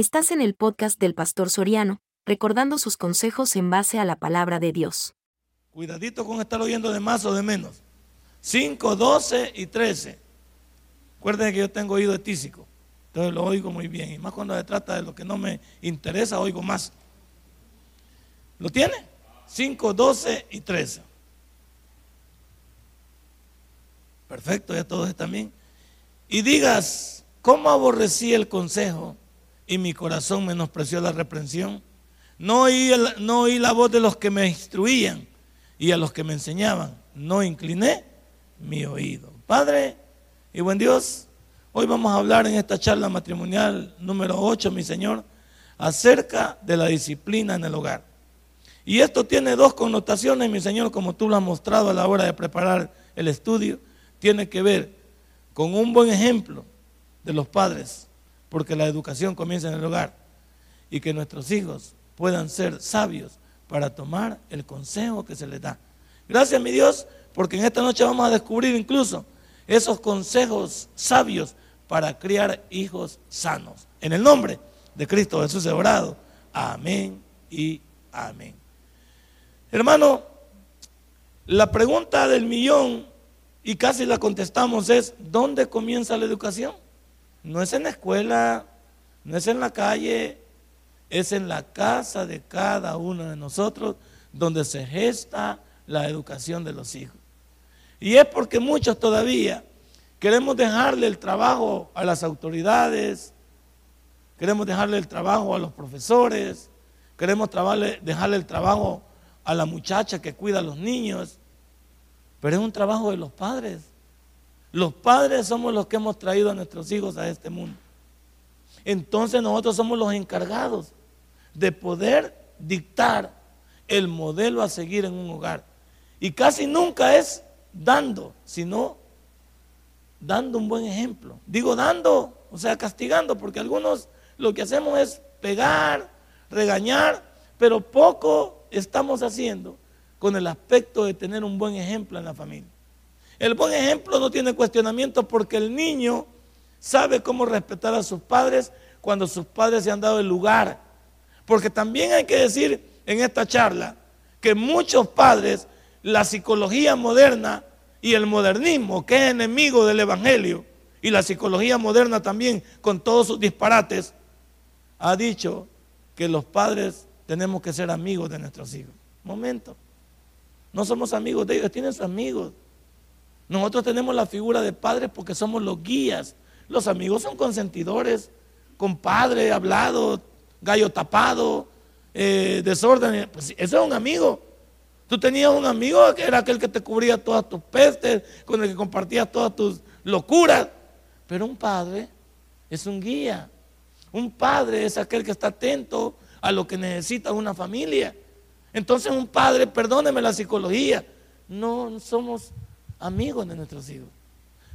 Estás en el podcast del Pastor Soriano, recordando sus consejos en base a la palabra de Dios. Cuidadito con estar oyendo de más o de menos. 5, 12 y 13. Recuerden que yo tengo oído etísico, entonces lo oigo muy bien. Y más cuando se trata de lo que no me interesa, oigo más. ¿Lo tiene? 5, 12 y 13. Perfecto, ya todos están bien. Y digas, ¿cómo aborrecí el consejo y mi corazón menospreció la reprensión? No oí, no oí la voz de los que me instruían y a los que me enseñaban. No incliné mi oído. Padre y buen Dios, hoy vamos a hablar en esta charla matrimonial número 8, mi Señor, acerca de la disciplina en el hogar. Y esto tiene dos connotaciones, mi Señor, como tú lo has mostrado a la hora de preparar el estudio tiene que ver con un buen ejemplo de los padres, porque la educación comienza en el hogar, y que nuestros hijos puedan ser sabios para tomar el consejo que se les da. Gracias, mi Dios, porque en esta noche vamos a descubrir incluso esos consejos sabios para criar hijos sanos. En el nombre de Cristo Jesús orado. Amén y amén. Hermano, la pregunta del millón y casi la contestamos es, ¿dónde comienza la educación? No es en la escuela, no es en la calle, es en la casa de cada uno de nosotros donde se gesta la educación de los hijos. Y es porque muchos todavía queremos dejarle el trabajo a las autoridades, queremos dejarle el trabajo a los profesores, queremos dejarle el trabajo a la muchacha que cuida a los niños, pero es un trabajo de los padres. Los padres somos los que hemos traído a nuestros hijos a este mundo. Entonces nosotros somos los encargados de poder dictar el modelo a seguir en un hogar. Y casi nunca es dando, sino dando un buen ejemplo. Digo dando, o sea, castigando, porque algunos lo que hacemos es pegar, regañar, pero poco estamos haciendo con el aspecto de tener un buen ejemplo en la familia. El buen ejemplo no tiene cuestionamiento porque el niño sabe cómo respetar a sus padres cuando sus padres se han dado el lugar. Porque también hay que decir en esta charla que muchos padres, la psicología moderna y el modernismo, que es enemigo del Evangelio, y la psicología moderna también, con todos sus disparates, ha dicho que los padres tenemos que ser amigos de nuestros hijos. Momento. No somos amigos de ellos, tienen sus amigos. Nosotros tenemos la figura de padres porque somos los guías. Los amigos son consentidores, compadre, hablado, gallo tapado, eh, desorden. Pues es un amigo. Tú tenías un amigo que era aquel que te cubría todas tus pestes, con el que compartías todas tus locuras. Pero un padre es un guía. Un padre es aquel que está atento a lo que necesita una familia. Entonces un padre, perdóneme la psicología, no somos amigos de nuestros hijos.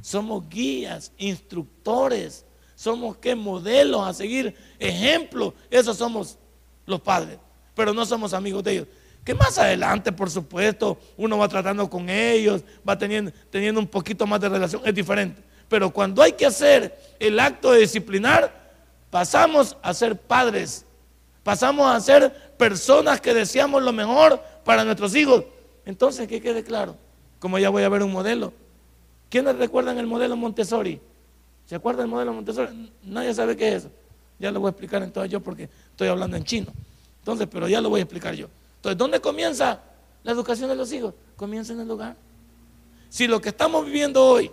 Somos guías, instructores, somos qué modelos a seguir, ejemplos. Esos somos los padres, pero no somos amigos de ellos. Que más adelante, por supuesto, uno va tratando con ellos, va teniendo, teniendo un poquito más de relación, es diferente. Pero cuando hay que hacer el acto de disciplinar, pasamos a ser padres pasamos a ser personas que deseamos lo mejor para nuestros hijos. Entonces, que quede claro, como ya voy a ver un modelo. ¿Quiénes recuerdan el modelo Montessori? ¿Se acuerdan del modelo Montessori? Nadie sabe qué es eso. Ya lo voy a explicar entonces yo porque estoy hablando en chino. Entonces, pero ya lo voy a explicar yo. Entonces, ¿dónde comienza la educación de los hijos? Comienza en el hogar. Si lo que estamos viviendo hoy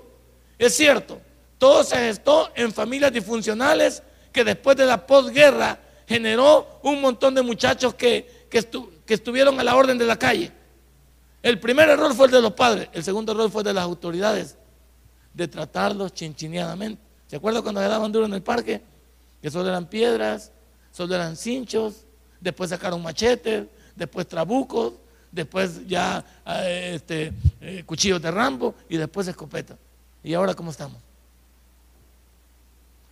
es cierto, todo se gestó en familias disfuncionales que después de la posguerra generó un montón de muchachos que, que, estuvieron a la orden de la calle. El primer error fue el de los padres, el segundo error fue el de las autoridades, de tratarlos chinchineadamente. ¿Se acuerdan cuando se daban duro en el parque? Que solo eran piedras, solo eran cinchos, después sacaron machetes, después trabucos, después ya eh, este, eh, cuchillos de rambo y después escopeta. ¿Y ahora cómo estamos?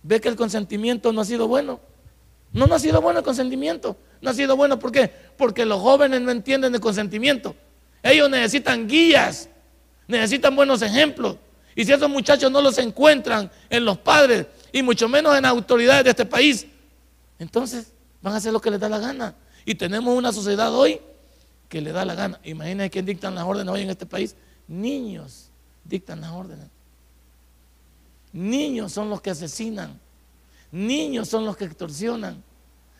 ¿Ve que el consentimiento no ha sido bueno? No, no ha sido bueno el consentimiento. No ha sido bueno, ¿por qué? Porque los jóvenes no entienden el consentimiento. Ellos necesitan guías, necesitan buenos ejemplos. Y si esos muchachos no los encuentran en los padres y mucho menos en las autoridades de este país, Entonces, van a hacer lo que les da la gana. Y tenemos una sociedad hoy que le da la gana. Imagínense quién dictan las órdenes hoy en este país. Niños dictan las órdenes. Niños son los que asesinan. Niños son los que extorsionan.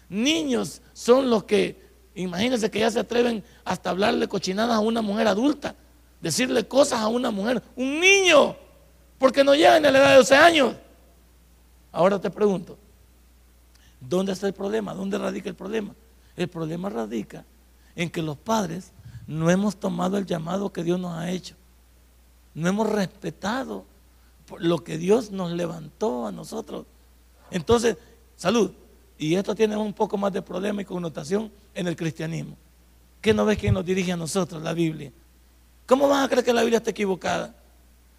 Niños son los que, imagínense que ya se atreven hasta hablarle cochinadas a una mujer adulta, decirle cosas a una mujer, un niño, porque no llegan a la edad de 12 años. Ahora te pregunto, ¿dónde está el problema? ¿Dónde radica el problema? El problema radica en que los padres no hemos tomado el llamado que Dios nos ha hecho. No hemos respetado lo que Dios nos levantó a nosotros. Entonces, salud. Y esto tiene un poco más de problema y connotación en el cristianismo. ¿Qué no ves quién nos dirige a nosotros? La Biblia. ¿Cómo vas a creer que la Biblia está equivocada?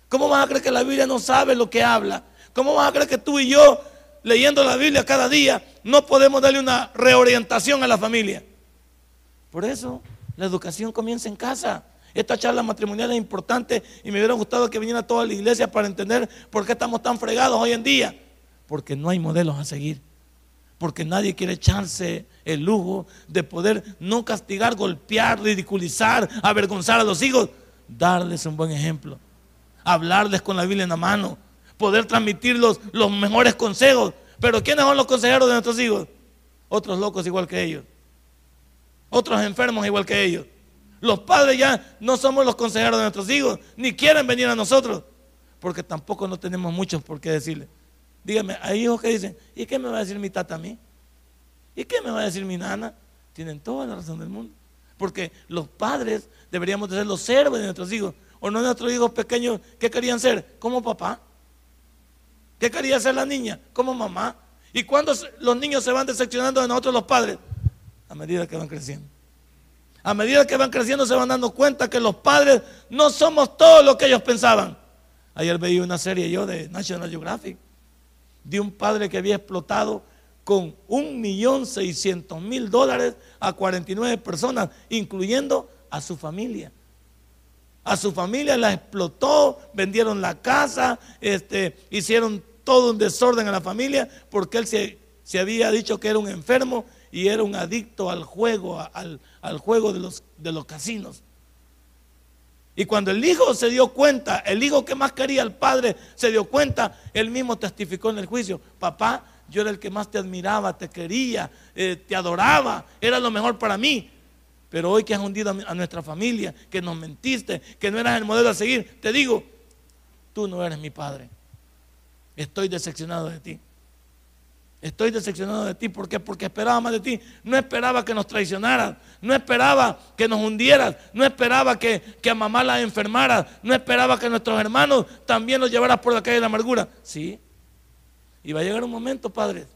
¿Cómo vas a creer que la Biblia no sabe lo que habla? ¿Cómo vas a creer que tú y yo, leyendo la Biblia cada día, no podemos darle una reorientación a la familia? Por eso, la educación comienza en casa. Esta charla matrimonial es importante y me hubiera gustado que viniera toda la iglesia para entender por qué estamos tan fregados hoy en día. Porque no hay modelos a seguir. Porque nadie quiere echarse el lujo de poder no castigar, golpear, ridiculizar, avergonzar a los hijos. Darles un buen ejemplo. Hablarles con la Biblia en la mano. Poder transmitir los, mejores consejos. Pero ¿quiénes son los consejeros de nuestros hijos? Otros locos igual que ellos. Otros enfermos igual que ellos. Los padres ya no somos los consejeros de nuestros hijos, ni quieren venir a nosotros, porque tampoco no tenemos muchos por qué decirle. Dígame, hay hijos que dicen, ¿y qué me va a decir mi tata a mí? ¿Y qué me va a decir mi nana? Tienen toda la razón del mundo. Porque los padres deberíamos de ser los servos de nuestros hijos. ¿O no nuestros hijos pequeños qué querían ser? Como papá. ¿Qué quería ser la niña? Como mamá. ¿Y cuando los niños se van decepcionando de nosotros los padres? A medida que van creciendo a medida que van creciendo se van dando cuenta que los padres no somos todos lo que ellos pensaban. Ayer veía una serie yo de National Geographic de un padre que había explotado con un millón seiscientos mil dólares a 49 personas, incluyendo a su familia. A su familia la explotó, vendieron la casa, este, hicieron todo un desorden en la familia porque él se, se había dicho que era un enfermo y era un adicto al juego, al, al juego de los, de los casinos. Y cuando el hijo se dio cuenta, el hijo que más quería al padre se dio cuenta, él mismo testificó en el juicio, papá, yo era el que más te admiraba, te quería, eh, te adoraba, era lo mejor para mí. Pero hoy que has hundido a nuestra familia, que nos mentiste, que no eras el modelo a seguir, te digo, tú no eres mi padre. Estoy decepcionado de ti. Estoy decepcionado de ti. ¿Por qué? Porque esperaba más de ti. No esperaba que nos traicionaras. No esperaba que nos hundieras. No esperaba que, que a mamá la enfermaras. No esperaba que nuestros hermanos también los llevaras por la calle de la amargura. Sí. Y va a llegar un momento, padres,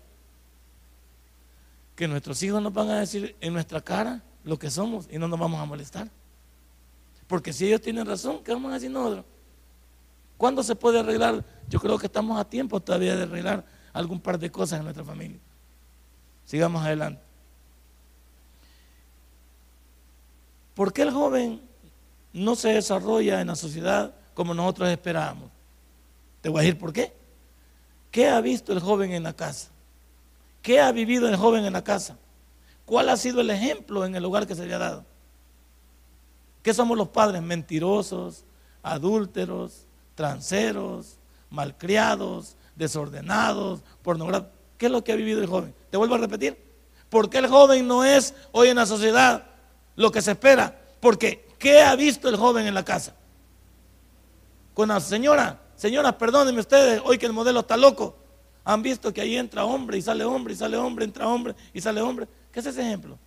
que nuestros hijos nos van a decir en nuestra cara lo que somos y no nos vamos a molestar. Porque si ellos tienen razón, ¿qué vamos a decir nosotros? ¿Cuándo se puede arreglar? Yo creo que estamos a tiempo todavía de arreglar algún par de cosas en nuestra familia. Sigamos adelante. ¿Por qué el joven no se desarrolla en la sociedad como nosotros esperábamos? Te voy a decir por qué. ¿Qué ha visto el joven en la casa? ¿Qué ha vivido el joven en la casa? ¿Cuál ha sido el ejemplo en el lugar que se le ha dado? ¿Qué somos los padres? Mentirosos, adúlteros, transeros, malcriados, desordenados, pornográficos. ¿Qué es lo que ha vivido el joven? Te vuelvo a repetir. ¿Por qué el joven no es hoy en la sociedad lo que se espera? Porque ¿qué ha visto el joven en la casa? Con la señora, señora, perdónenme ustedes, hoy que el modelo está loco. Han visto que ahí entra hombre y sale hombre y sale hombre, entra hombre y sale hombre. ¿Qué es ese ejemplo?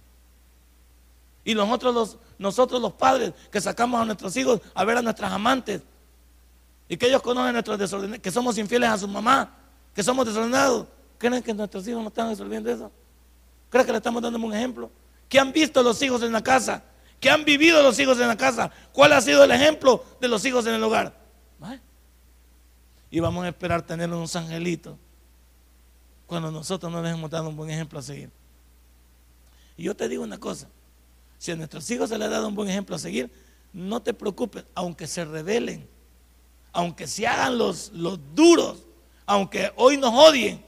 Y nosotros los, nosotros los padres que sacamos a nuestros hijos a ver a nuestras amantes, y que ellos conocen nuestros desordenados, que somos infieles a su mamá, que somos desordenados. ¿Creen que nuestros hijos no están resolviendo eso? ¿Creen que le estamos dando un ejemplo? ¿Qué han visto los hijos en la casa? ¿Qué han vivido los hijos en la casa? ¿Cuál ha sido el ejemplo de los hijos en el hogar? Y vamos a esperar tener unos angelitos cuando nosotros no les hemos dado un buen ejemplo a seguir. Y yo te digo una cosa, si a nuestros hijos se les ha dado un buen ejemplo a seguir, no te preocupes, aunque se rebelen, aunque se hagan los, los duros, aunque hoy nos odien,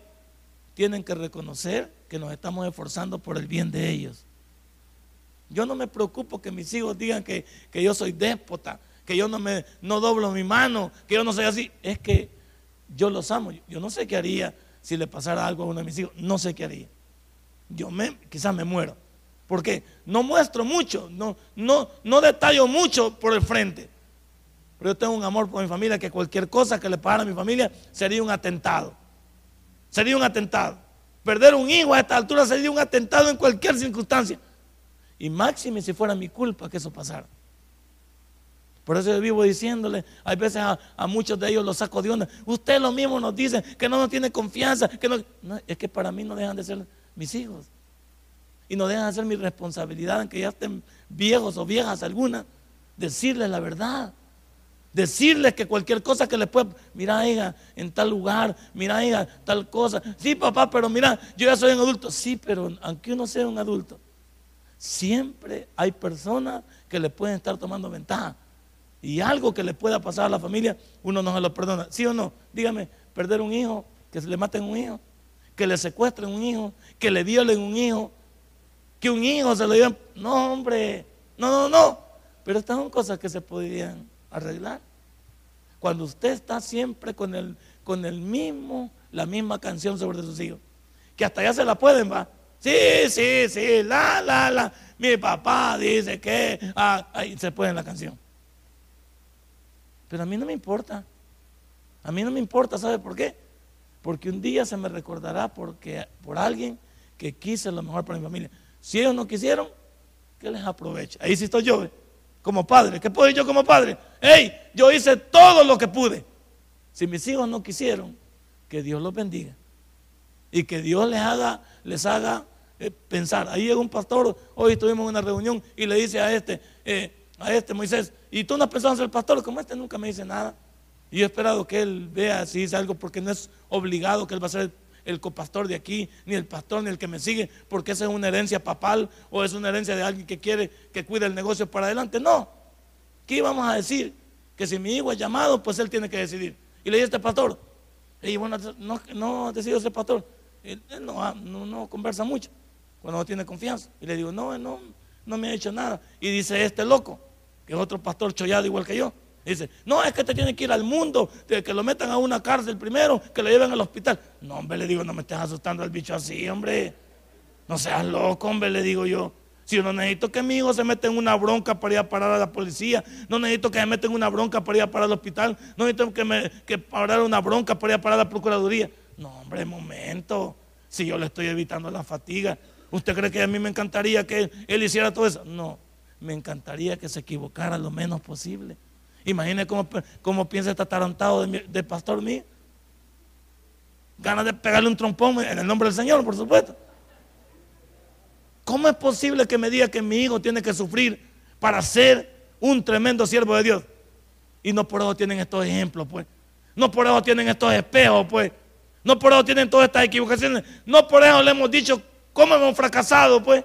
tienen que reconocer que nos estamos esforzando por el bien de ellos. Yo no me preocupo que mis hijos digan que, yo soy déspota, que yo no me no doblo mi mano, que yo no soy así. Es que yo los amo. Yo no sé qué haría si le pasara algo a uno de mis hijos. No sé qué haría. Yo me, quizás me muero. Porque no muestro mucho, no, no, no detallo mucho por el frente. Pero yo tengo un amor por mi familia que cualquier cosa que le pasara a mi familia sería un atentado. Sería un atentado. Perder un hijo a esta altura sería un atentado en cualquier circunstancia. Y máxime si fuera mi culpa que eso pasara. Por eso yo vivo diciéndole, hay veces a, muchos de ellos los saco de onda. Usted lo mismo nos dice que no nos tiene confianza, que no, es que para mí no dejan de ser mis hijos. Y no dejan de ser mi responsabilidad, aunque ya estén viejos o viejas algunas, decirles la verdad. Decirles que cualquier cosa que les pueda, mira, hija, en tal lugar, mira, hija, tal cosa. Sí, papá, pero mira, yo ya soy un adulto. Sí, pero aunque uno sea un adulto, siempre hay personas que le pueden estar tomando ventaja. Y algo que le pueda pasar a la familia, uno no se lo perdona. ¿Sí o no? Dígame, perder un hijo, que se le maten un hijo, que le secuestren un hijo, que le violen un hijo, que un hijo se lo lleven. No, hombre, no, no, no. Pero estas son cosas que se podrían arreglar. Cuando usted está siempre con el, con el mismo, la misma canción sobre sus hijos, que hasta ya se la pueden, va. Sí, sí, sí, la, la, la. Mi papá dice que. Ah, ahí se puede en la canción. Pero a mí no me importa. A mí no me importa, ¿sabe por qué? Porque un día se me recordará porque, por alguien que quise lo mejor para mi familia. Si ellos no quisieron, que les aproveche. Ahí sí estoy yo, como padre. ¿Qué puedo yo como padre? Hey, yo hice todo lo que pude. Si mis hijos no quisieron, que Dios los bendiga. Y que Dios les haga, les haga eh, pensar. Ahí llega un pastor, hoy estuvimos en una reunión y le dice a este, eh, a este Moisés, ¿y tú no has pensado en ser pastor? Como este nunca me dice nada. Y yo he esperado que él vea si dice algo, porque no es obligado que él va a ser el copastor de aquí, ni el pastor, ni el que me sigue, porque esa es una herencia papal o es una herencia de alguien que quiere que cuide el negocio para adelante. No. ¿Qué íbamos a decir? Que si mi hijo es llamado, pues él tiene que decidir. Y le dije a este pastor, y bueno, no, no decidido ser pastor. Él, no, no, no conversa mucho cuando no tiene confianza. Y le digo, no, no, no me ha hecho nada. Y dice este loco, que es otro pastor chollado igual que yo. Dice, no, es que te tiene que ir al mundo, que lo metan a una cárcel primero, que lo lleven al hospital. No, hombre, le digo, no me estés asustando al bicho así, hombre. No seas loco, hombre, le digo yo. Si yo no necesito que mi hijo se meta en una bronca para ir a parar a la policía, no necesito que se meta en una bronca para ir a parar al hospital, no necesito que me que parar una bronca para ir a parar a la procuraduría. No, hombre, momento. Si yo le estoy evitando la fatiga, ¿Usted cree que a mí me encantaría que él hiciera todo eso? No, me encantaría que se equivocara lo menos posible. Imagine cómo, cómo piensa este atarantado de, pastor mío. Ganas de pegarle un trompón en el nombre del Señor, por supuesto. ¿Cómo es posible que me diga que mi hijo tiene que sufrir para ser un tremendo siervo de Dios? Y no por eso tienen estos ejemplos, pues. No por eso tienen estos espejos, pues. No por eso tienen todas estas equivocaciones. No por eso le hemos dicho ¿Cómo hemos fracasado, pues?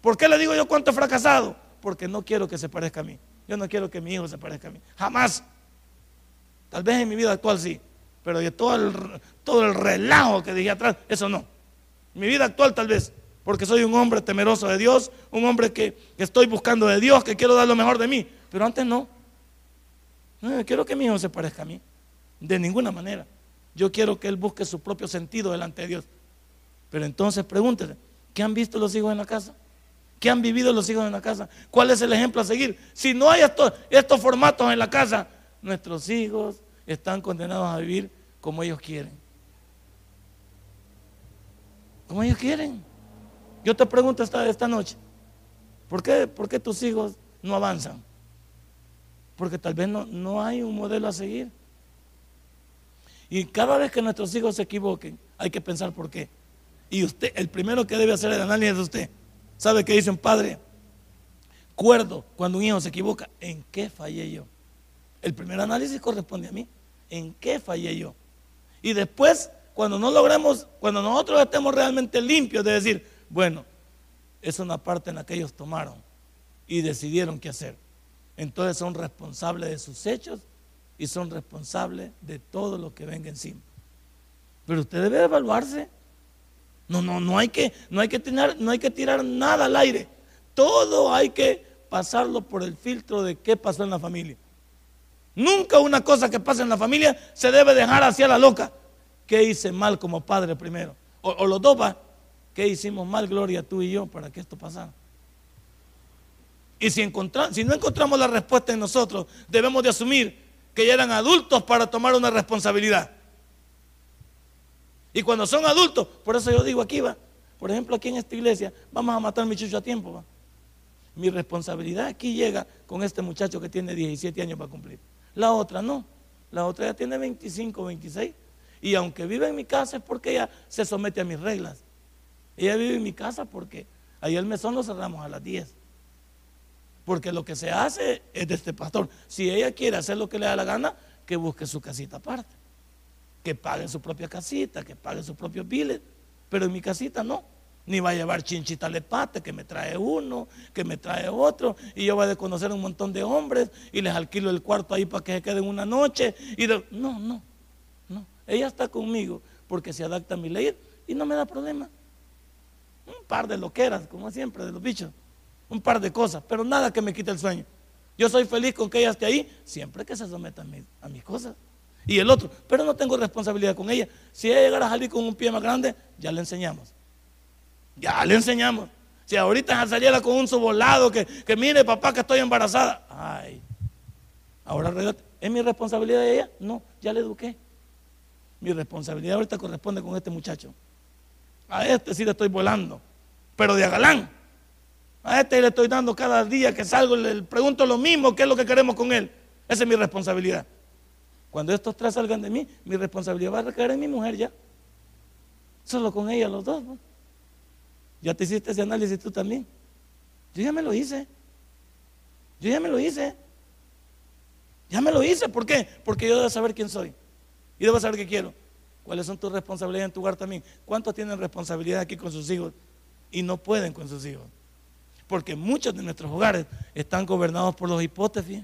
¿Por qué le digo yo cuánto he fracasado? Porque no quiero que se parezca a mí. Yo no quiero que mi hijo se parezca a mí. Jamás. Tal vez en mi vida actual sí. Pero de todo el, todo el relajo que dije atrás, eso no. Mi vida actual tal vez. Porque soy un hombre temeroso de Dios. Un hombre que, estoy buscando de Dios, que quiero dar lo mejor de mí. Pero antes no. No quiero que mi hijo se parezca a mí. De ninguna manera. Yo quiero que él busque su propio sentido delante de Dios. Pero entonces pregúntese, ¿qué han visto los hijos en la casa? ¿Qué han vivido los hijos en la casa? ¿Cuál es el ejemplo a seguir? Si no hay estos, estos formatos en la casa, nuestros hijos están condenados a vivir como ellos quieren. Como ellos quieren. Yo te pregunto esta, esta noche, ¿por qué, ¿por qué tus hijos no avanzan? Porque tal vez no, no hay un modelo a seguir. Y cada vez que nuestros hijos se equivoquen, hay que pensar por qué. Y usted, el primero que debe hacer el análisis es usted. ¿Sabe qué dice un padre? Cuerdo, cuando un hijo se equivoca, ¿en qué fallé yo? El primer análisis corresponde a mí. ¿En qué fallé yo? Y después, cuando no logremos, cuando nosotros estemos realmente limpios de decir, bueno, es una parte en la que ellos tomaron y decidieron qué hacer. Entonces son responsables de sus hechos y son responsables de todo lo que venga encima. Pero usted debe evaluarse. No, no, no hay que, no hay que tirar, no hay que tirar nada al aire. Todo hay que pasarlo por el filtro de qué pasó en la familia. Nunca una cosa que pasa en la familia se debe dejar hacia la loca. ¿Qué hice mal como padre primero? O, los dos. ¿Qué hicimos mal, Gloria, tú y yo, para que esto pasara? Y si, si no encontramos la respuesta en nosotros, debemos de asumir que ya eran adultos para tomar una responsabilidad. Y cuando son adultos, por eso yo digo aquí va, por ejemplo aquí en esta iglesia, vamos a matar a mi chucho a tiempo. Mi responsabilidad aquí llega con este muchacho que tiene 17 años para cumplir. La otra no, la otra ya tiene 25, 26. Y aunque vive en mi casa es porque ella se somete a mis reglas. Ella vive en mi casa porque ahí el mesón lo cerramos a las 10. Porque lo que se hace es de este pastor. Si ella quiere hacer lo que le da la gana, que busque su casita aparte. Que pague su propia casita, que pague sus propios biles. Pero en mi casita no. Ni va a llevar chinchita lepate, que me trae uno, que me trae otro. Y yo voy a conocer un montón de hombres y les alquilo el cuarto ahí para que se queden una noche. Y No, no, no. Ella está conmigo porque se adapta a mi ley y no me da problema. Un par de loqueras, como siempre, de los bichos un par de cosas, pero nada que me quite el sueño. Yo soy feliz con que ella esté ahí, siempre que se someta a, mis cosas. Y el otro, pero no tengo responsabilidad con ella. Si ella llegara a salir con un pie más grande, ya le enseñamos. Ya le enseñamos. Si ahorita saliera con un subolado que, que mire papá que estoy embarazada, ay, ahora ¿es mi responsabilidad de ella? No, ya le eduqué. Mi responsabilidad ahorita corresponde con este muchacho. A este sí le estoy volando, pero de agalán. A este le estoy dando cada día que salgo, le pregunto lo mismo, qué es lo que queremos con él. Esa es mi responsabilidad. Cuando estos tres salgan de mí, mi responsabilidad va a recaer en mi mujer ya. Solo con ella los dos. Ya te hiciste ese análisis tú también. Yo ya me lo hice. Yo ya me lo hice. Ya me lo hice. ¿Por qué? Porque yo debo saber quién soy. Y debo saber qué quiero. ¿Cuáles son tus responsabilidades en tu hogar también? ¿Cuántos tienen responsabilidad aquí con sus hijos y no pueden con sus hijos? Porque muchos de nuestros hogares están gobernados por los hipótesis,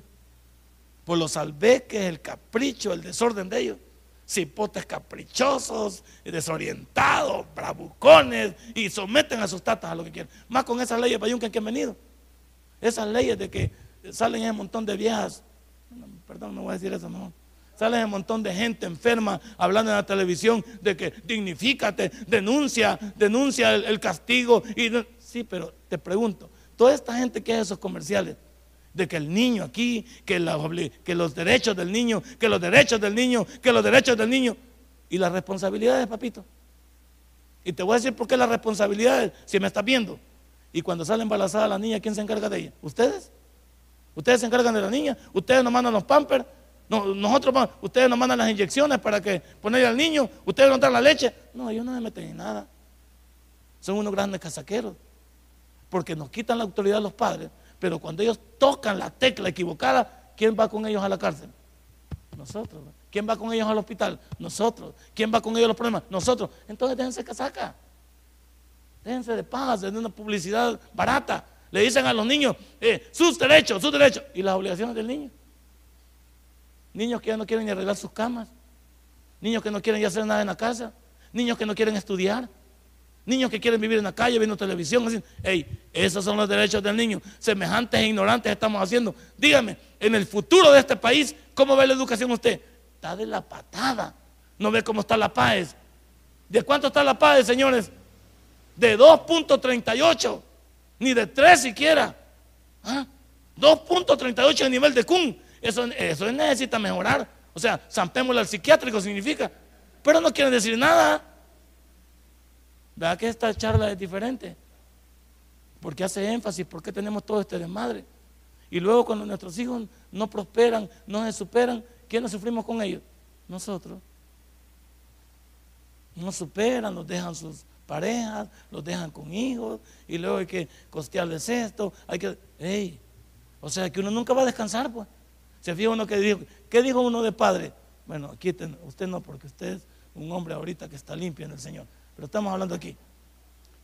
por los albeques, el capricho, el desorden de ellos. Cipotes caprichosos, desorientados, bravucones y someten a sus tatas a lo que quieren. Más con esas leyes payunca que han venido. Esas leyes de que salen un montón de viejas, perdón, no voy a decir eso, no. Salen un montón de gente enferma hablando en la televisión de que dignifícate, denuncia, denuncia el, castigo. Y, sí, pero te pregunto, Toda esta gente que hace esos comerciales, de que el niño aquí, que, los derechos del niño, que los derechos del niño, que los derechos del niño, y las responsabilidades, papito. Y te voy a decir por qué las responsabilidades, si me estás viendo. Y cuando sale embarazada la niña, ¿quién se encarga de ella? ¿Ustedes? Ustedes se encargan de la niña, ustedes nos mandan los pampers, nosotros, ustedes nos mandan las inyecciones para que ponerle al niño, ustedes nos dan la leche. No, ellos no se meten en nada. Son unos grandes casaqueros porque nos quitan la autoridad los padres, pero cuando ellos tocan la tecla equivocada, ¿quién va con ellos a la cárcel? Nosotros. ¿Quién va con ellos al hospital? Nosotros. ¿Quién va con ellos a los problemas? Nosotros. Entonces déjense casaca. Déjense de paz, de una publicidad barata. Le dicen a los niños eh, sus derechos, sus derechos. Y las obligaciones del niño. Niños que ya no quieren ni arreglar sus camas. Niños que no quieren ya hacer nada en la casa. Niños que no quieren estudiar. Niños que quieren vivir en la calle viendo televisión, así, hey, esos son los derechos del niño. Semejantes e ignorantes estamos haciendo. Dígame, en el futuro de este país, ¿cómo ve la educación usted? Está de la patada. ¿No ve cómo está la paz? ¿De cuánto está la paz, señores? De 2.38, ni de 3 siquiera. 2.38 a nivel de CUN. Eso, eso necesita mejorar. O sea, zampémosle al psiquiátrico significa. Pero no quieren decir nada. ¿Verdad que esta charla es diferente? Porque hace énfasis, porque tenemos todo este desmadre. Y luego cuando nuestros hijos no prosperan, no se superan, ¿quiénes sufrimos con ellos? Nosotros. No superan, nos dejan sus parejas, los dejan con hijos, y luego hay que costearles esto, hay que... ¡Ey! O sea que uno nunca va a descansar, pues. Se fija uno que dijo, ¿qué dijo uno de padre? Bueno, aquí usted no, porque usted es un hombre ahorita que está limpio en el Señor. Pero estamos hablando aquí.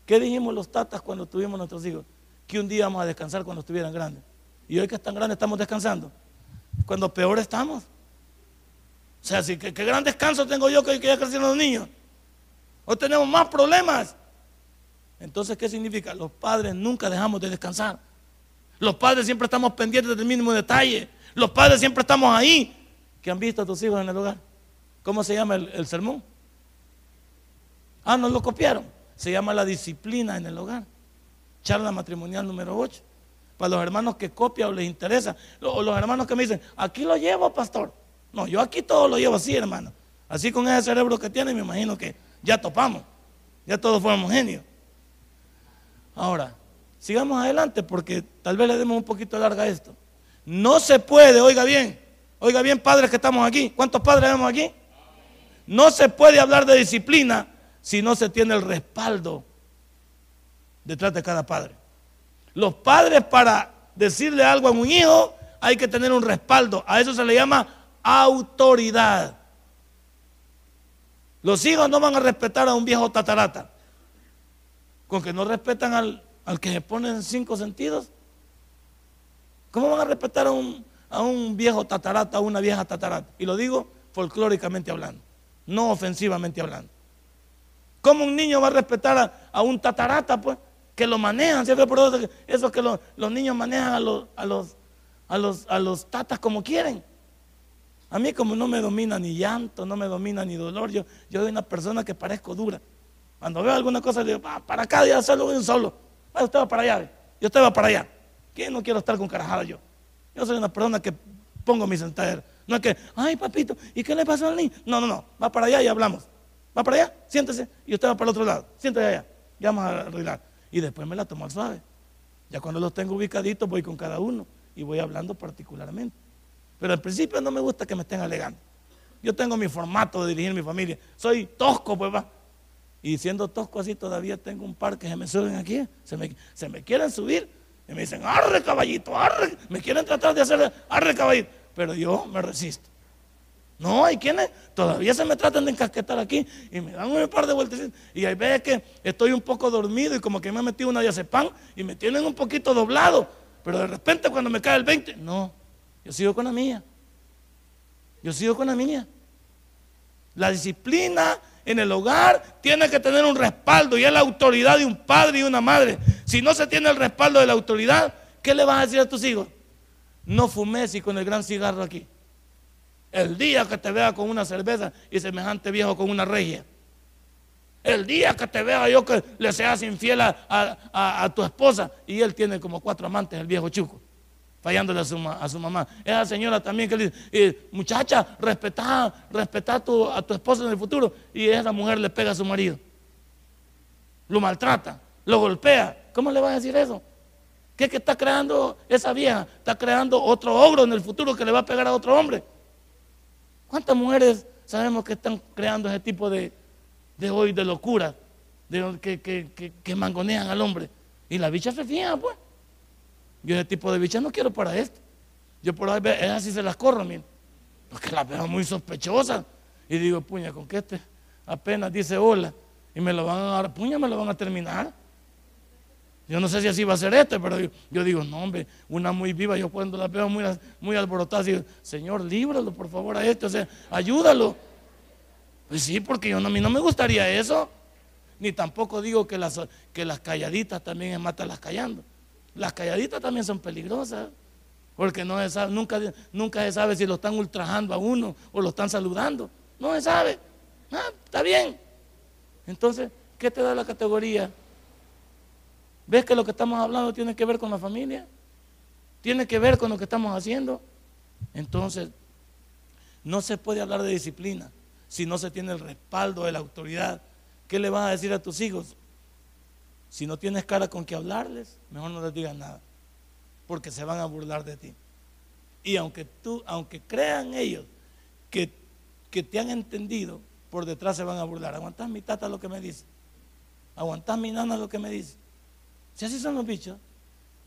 ¿Qué dijimos los tatas cuando tuvimos nuestros hijos? Que un día vamos a descansar cuando estuvieran grandes. Y hoy que están grandes estamos descansando. Cuando peor estamos. O sea, ¿qué, gran descanso tengo yo que, que ya crecieron los niños? Hoy tenemos más problemas. Entonces, ¿qué significa? Los padres nunca dejamos de descansar. Los padres siempre estamos pendientes del mínimo detalle. Los padres siempre estamos ahí. ¿Qué han visto a tus hijos en el hogar? ¿Cómo se llama el, sermón? Ah, no lo copiaron. Se llama la disciplina en el hogar. Charla matrimonial número 8. Para los hermanos que copian o les interesa. O los hermanos que me dicen, aquí lo llevo, pastor. No, yo aquí todo lo llevo así, hermano. Así con ese cerebro que tiene, me imagino que ya topamos. Ya todos fuimos genios. Ahora, sigamos adelante porque tal vez le demos un poquito larga esto. No se puede, oiga bien, oiga bien, padres que estamos aquí. ¿Cuántos padres vemos aquí? No se puede hablar de disciplina si no se tiene el respaldo detrás de cada padre. Los padres para decirle algo a un hijo hay que tener un respaldo. A eso se le llama autoridad. Los hijos no van a respetar a un viejo tatarata. Con que no respetan al, que se pone en cinco sentidos. ¿Cómo van a respetar a un, a un viejo tatarata, a una vieja tatarata? Y lo digo folclóricamente hablando, no ofensivamente hablando. ¿Cómo un niño va a respetar a, un tatarata, pues? Que lo manejan, ¿cierto? Por eso, que los niños manejan a los, a, los, a, los, a los tatas como quieren. A mí como no me domina ni llanto, no me domina ni dolor, yo, yo soy una persona que parezco dura. Cuando veo alguna cosa, digo, para acá, ya solo un solo. usted va para allá, yo usted va para allá. ¿Quién no quiero estar con carajada yo? Yo soy una persona que pongo mi sentar. No es que, ay papito, ¿y qué le pasó al niño? No, no, no, va para allá y hablamos. Va para allá, siéntese, y usted va para el otro lado. Siéntese allá, ya vamos a arreglar. Y después me la tomo al suave. Ya cuando los tengo ubicaditos voy con cada uno y voy hablando particularmente. Pero al principio no me gusta que me estén alegando. Yo tengo mi formato de dirigir mi familia. Soy tosco, pues va. Y siendo tosco así, todavía tengo un par que se me suben aquí. Se me, se me quieren subir. Y me dicen, arre caballito, arre. Me quieren tratar de hacer arre caballito. Pero yo me resisto. No, hay quienes todavía se me tratan de encasquetar aquí y me dan un par de vueltas. Y hay veces que estoy un poco dormido y como que me he metido una diazepam y me tienen un poquito doblado. Pero de repente cuando me cae el 20, no, yo sigo con la mía. Yo sigo con la mía. La disciplina en el hogar tiene que tener un respaldo y es la autoridad de un padre y una madre. Si no se tiene el respaldo de la autoridad, ¿qué le vas a decir a tus hijos? No fumes y con el gran cigarro aquí. El día que te vea con una cerveza y semejante viejo con una regia. El día que te vea yo que le seas infiel a, a tu esposa y él tiene como cuatro amantes, el viejo chuco fallándole a su, a su mamá. Esa señora también que le dice, eh, muchacha, respetá, respetá a tu, a tu esposo en el futuro. Y esa mujer le pega a su marido. Lo maltrata, lo golpea. ¿Cómo le va a decir eso? ¿Qué que está creando esa vieja? Está creando otro ogro en el futuro que le va a pegar a otro hombre. ¿Cuántas mujeres sabemos que están creando ese tipo de, de hoy de locura? De, que, que, que, mangonean al hombre. Y la bicha se fija, pues. Yo ese tipo de bichas no quiero para esto. Yo por ahí, esas sí se las corro, miren. Porque las veo muy sospechosas. Y digo, puña, con que este apenas dice hola y me lo van a dar, puña, me lo van a terminar. Yo no sé si así va a ser este, pero yo, digo, no, hombre, una muy viva, yo cuando la veo muy, muy alborotada, digo, Señor, líbralo por favor a este, o sea, ayúdalo. Pues sí, porque yo, a mí no me gustaría eso. Ni tampoco digo que las, que las calladitas también es matarlas callando. Las calladitas también son peligrosas, porque no se sabe, nunca, nunca se sabe si lo están ultrajando a uno o lo están saludando. No se sabe. Ah, está bien. Entonces, ¿qué te da la categoría? ¿Ves que lo que estamos hablando tiene que ver con la familia? ¿Tiene que ver con lo que estamos haciendo? Entonces, no se puede hablar de disciplina si no se tiene el respaldo de la autoridad. ¿Qué le vas a decir a tus hijos? Si no tienes cara con que hablarles, mejor no les digas nada, porque se van a burlar de ti. Y aunque tú, aunque crean ellos que, que te han entendido, por detrás se van a burlar. Aguantás mi tata lo que me dice. Aguantás mi nana lo que me dice. Si así son los bichos,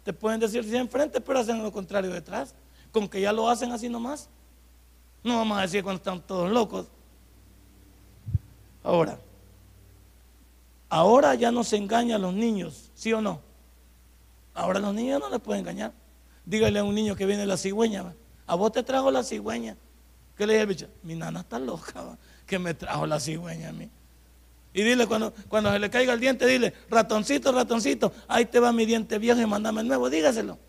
te pueden decir si enfrente, pero hacen lo contrario detrás. Con que ya lo hacen así nomás. No vamos a decir cuando están todos locos. Ahora, Ahora ya no se engaña a los niños, ¿sí o no? Ahora los niños no les pueden engañar. Dígale a un niño que viene la cigüeña, a vos te trajo la cigüeña. ¿Qué le dice el bicho? Mi nana está loca, que me trajo la cigüeña a mí. Y dile cuando, cuando se le caiga el diente, dile, ratoncito, ratoncito, ahí te va mi diente viejo y mandame el nuevo, dígaselo.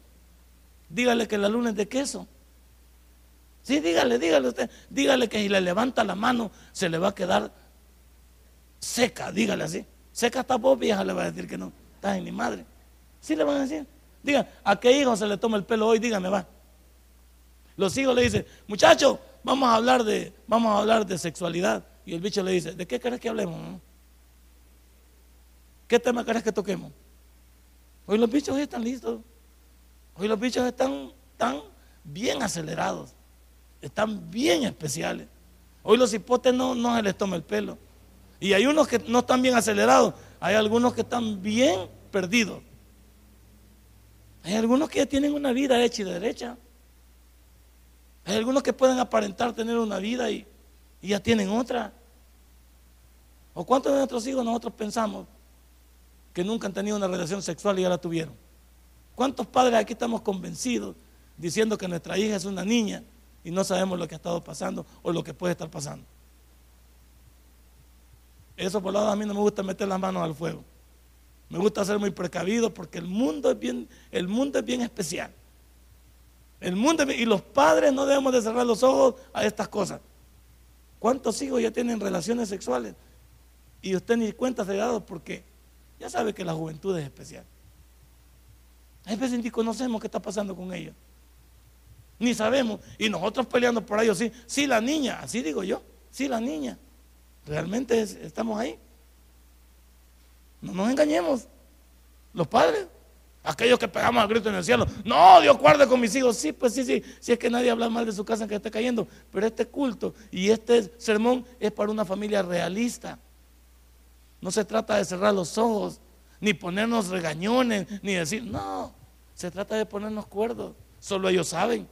Dígale que la luna es de queso. Sí, dígale, dígale usted. Dígale que si le levanta la mano se le va a quedar seca, dígale así. Seca hasta vos, vieja, le va a decir que no. Estás en mi madre. Sí le van a decir. Diga, ¿a qué hijo se le toma el pelo hoy? Dígame, va. Los hijos le dicen, muchacho, vamos a hablar de, vamos a hablar de sexualidad. Y el bicho le dice, ¿de qué querés que hablemos? ¿Qué tema querés que toquemos? Hoy los bichos están listos. Hoy los bichos están tan bien acelerados. Están bien especiales. Hoy los hipotes no, no se les toma el pelo. Y hay unos que no están bien acelerados. Hay algunos que están bien perdidos. Hay algunos que ya tienen una vida hecha y derecha. Hay algunos que pueden aparentar tener una vida y, y ya tienen otra. ¿O cuántos de nuestros hijos nosotros pensamos que nunca han tenido una relación sexual y ya la tuvieron? ¿Cuántos padres aquí estamos convencidos diciendo que nuestra hija es una niña y no sabemos lo que ha estado pasando o lo que puede estar pasando? Eso por lado a mí no me gusta meter las manos al fuego. Me gusta ser muy precavido porque el mundo es bien, el mundo es bien especial. El mundo y los padres no debemos de cerrar los ojos a estas cosas. ¿Cuántos hijos ya tienen relaciones sexuales? Y usted ni cuenta se ha porque ya sabe que la juventud es especial. Hay veces ni conocemos qué está pasando con ellos. Ni sabemos. Y nosotros peleando por ellos, sí, sí, la niña, así digo yo, sí, la niña. Realmente estamos ahí. No nos engañemos. Los padres, aquellos que pegamos al grito en el cielo, no, Dios guarde con mis hijos. Sí, pues sí, sí, si es que nadie habla mal de su casa que esté cayendo. Pero este culto y este sermón es para una familia realista. No se trata de cerrar los ojos, ni ponernos regañones, ni decir, no, se trata de ponernos cuerdos. Solo ellos saben.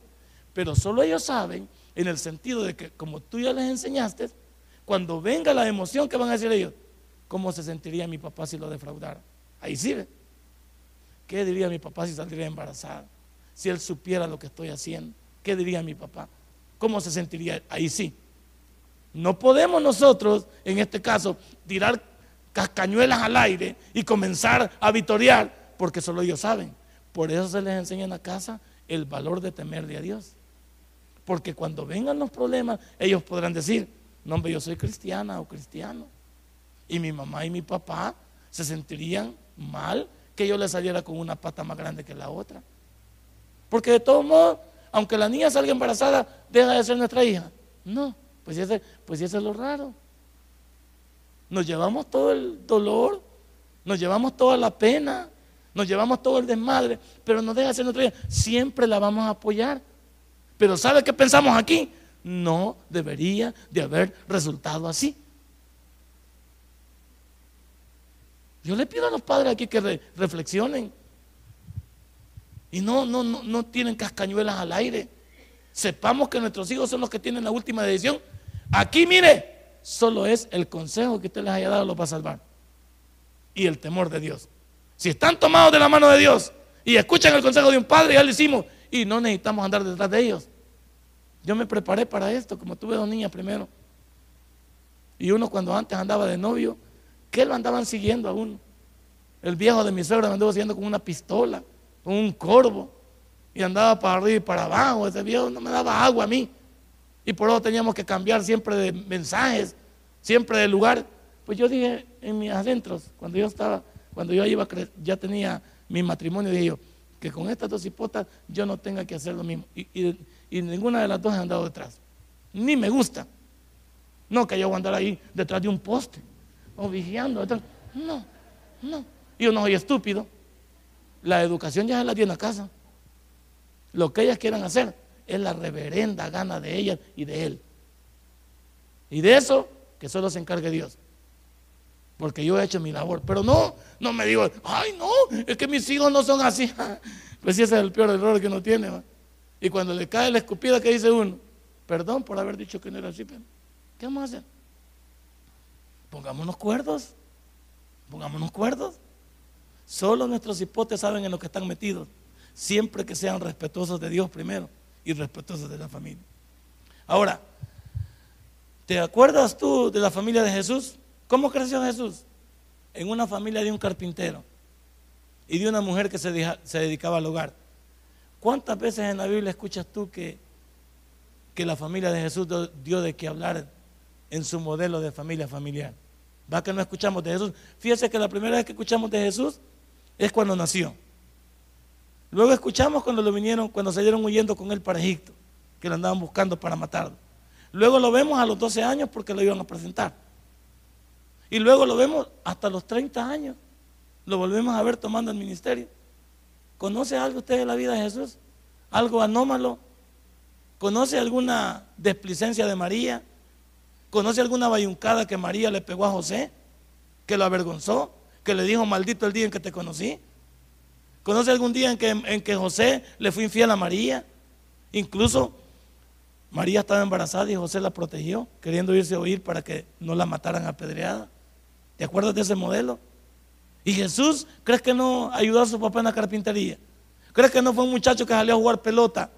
Pero solo ellos saben en el sentido de que como tú ya les enseñaste, cuando venga la emoción, ¿qué van a decir ellos? ¿Cómo se sentiría mi papá si lo defraudara? Ahí sí. ¿Qué diría mi papá si saldría embarazada? Si él supiera lo que estoy haciendo, ¿qué diría mi papá? ¿Cómo se sentiría? Ahí sí. No podemos nosotros, en este caso, tirar cascañuelas al aire y comenzar a vitorear, porque solo ellos saben. Por eso se les enseña en la casa el valor de temerle a Dios. Porque cuando vengan los problemas, ellos podrán decir, no, hombre, yo soy cristiana o cristiano. Y mi mamá y mi papá se sentirían mal que yo le saliera con una pata más grande que la otra. Porque de todos modos, aunque la niña salga embarazada, deja de ser nuestra hija. No, pues ese, pues eso es lo raro. Nos llevamos todo el dolor, nos llevamos toda la pena, nos llevamos todo el desmadre, pero no deja de ser nuestra hija. Siempre la vamos a apoyar. Pero ¿sabe qué pensamos aquí? no debería de haber resultado así. Yo le pido a los padres aquí que reflexionen y no, no, no, no tienen cascañuelas al aire. Sepamos que nuestros hijos son los que tienen la última decisión. Aquí, mire, solo es el consejo que usted les haya dado los va a salvar. Y el temor de Dios. Si están tomados de la mano de Dios y escuchan el consejo de un padre, ya lo hicimos. Y no necesitamos andar detrás de ellos. Yo me preparé para esto, como tuve dos niñas primero. Y uno cuando antes andaba de novio, ¿qué lo andaban siguiendo a uno? El viejo de mi suegra me anduvo siguiendo con una pistola, con un corvo. Y andaba para arriba y para abajo. Ese viejo no me daba agua a mí. Y por eso teníamos que cambiar siempre de mensajes, siempre de lugar. Pues yo dije en mis adentros, cuando yo estaba, cuando yo iba, ya tenía mi matrimonio, dije yo, que con estas dos hipotas yo no tenga que hacer lo mismo. y ninguna de las dos han andado detrás. Ni me gusta. No que yo voy a andar ahí detrás de un poste o vigiando. No, no. Yo no soy estúpido. La educación ya se la tiene a casa. Lo que ellas quieran hacer es la reverenda gana de ellas y de él. Y de eso que solo se encargue Dios. Porque yo he hecho mi labor. Pero no, no me digo, ay no, es que mis hijos no son así. Pues ese es el peor error que uno tiene. Y cuando le cae la escupida, que dice uno? Perdón por haber dicho que no era así, pero ¿qué vamos a hacer? Pongámonos cuerdos, pongámonos cuerdos. Solo nuestros hipotes saben en lo que están metidos, siempre que sean respetuosos de Dios primero y respetuosos de la familia. Ahora, ¿te acuerdas tú de la familia de Jesús? ¿Cómo creció Jesús? En una familia de un carpintero y de una mujer que se, dedicaba al hogar. ¿Cuántas veces en la Biblia escuchas tú que, que la familia de Jesús dio de qué hablar en su modelo de familia familiar? ¿Va que no escuchamos de Jesús? Fíjese que la primera vez que escuchamos de Jesús es cuando nació. Luego escuchamos cuando lo vinieron, cuando salieron huyendo con él para Egipto, que lo andaban buscando para matarlo. Luego lo vemos a los 12 años porque lo iban a presentar. Y luego lo vemos hasta los 30 años. Lo volvemos a ver tomando el ministerio. ¿Conoce algo usted de la vida de Jesús? ¿Algo anómalo? ¿Conoce alguna desplicencia de María? ¿Conoce alguna bayuncada que María le pegó a José? ¿Que lo avergonzó? ¿Que le dijo maldito el día en que te conocí? ¿Conoce algún día en que, en que José le fue infiel a María? Incluso María estaba embarazada y José la protegió, queriendo irse a oír para que no la mataran apedreada. ¿Te acuerdas de ese modelo? Y Jesús, ¿crees que no ayudó a su papá en la carpintería? ¿Crees que no fue un muchacho que salió a jugar pelota?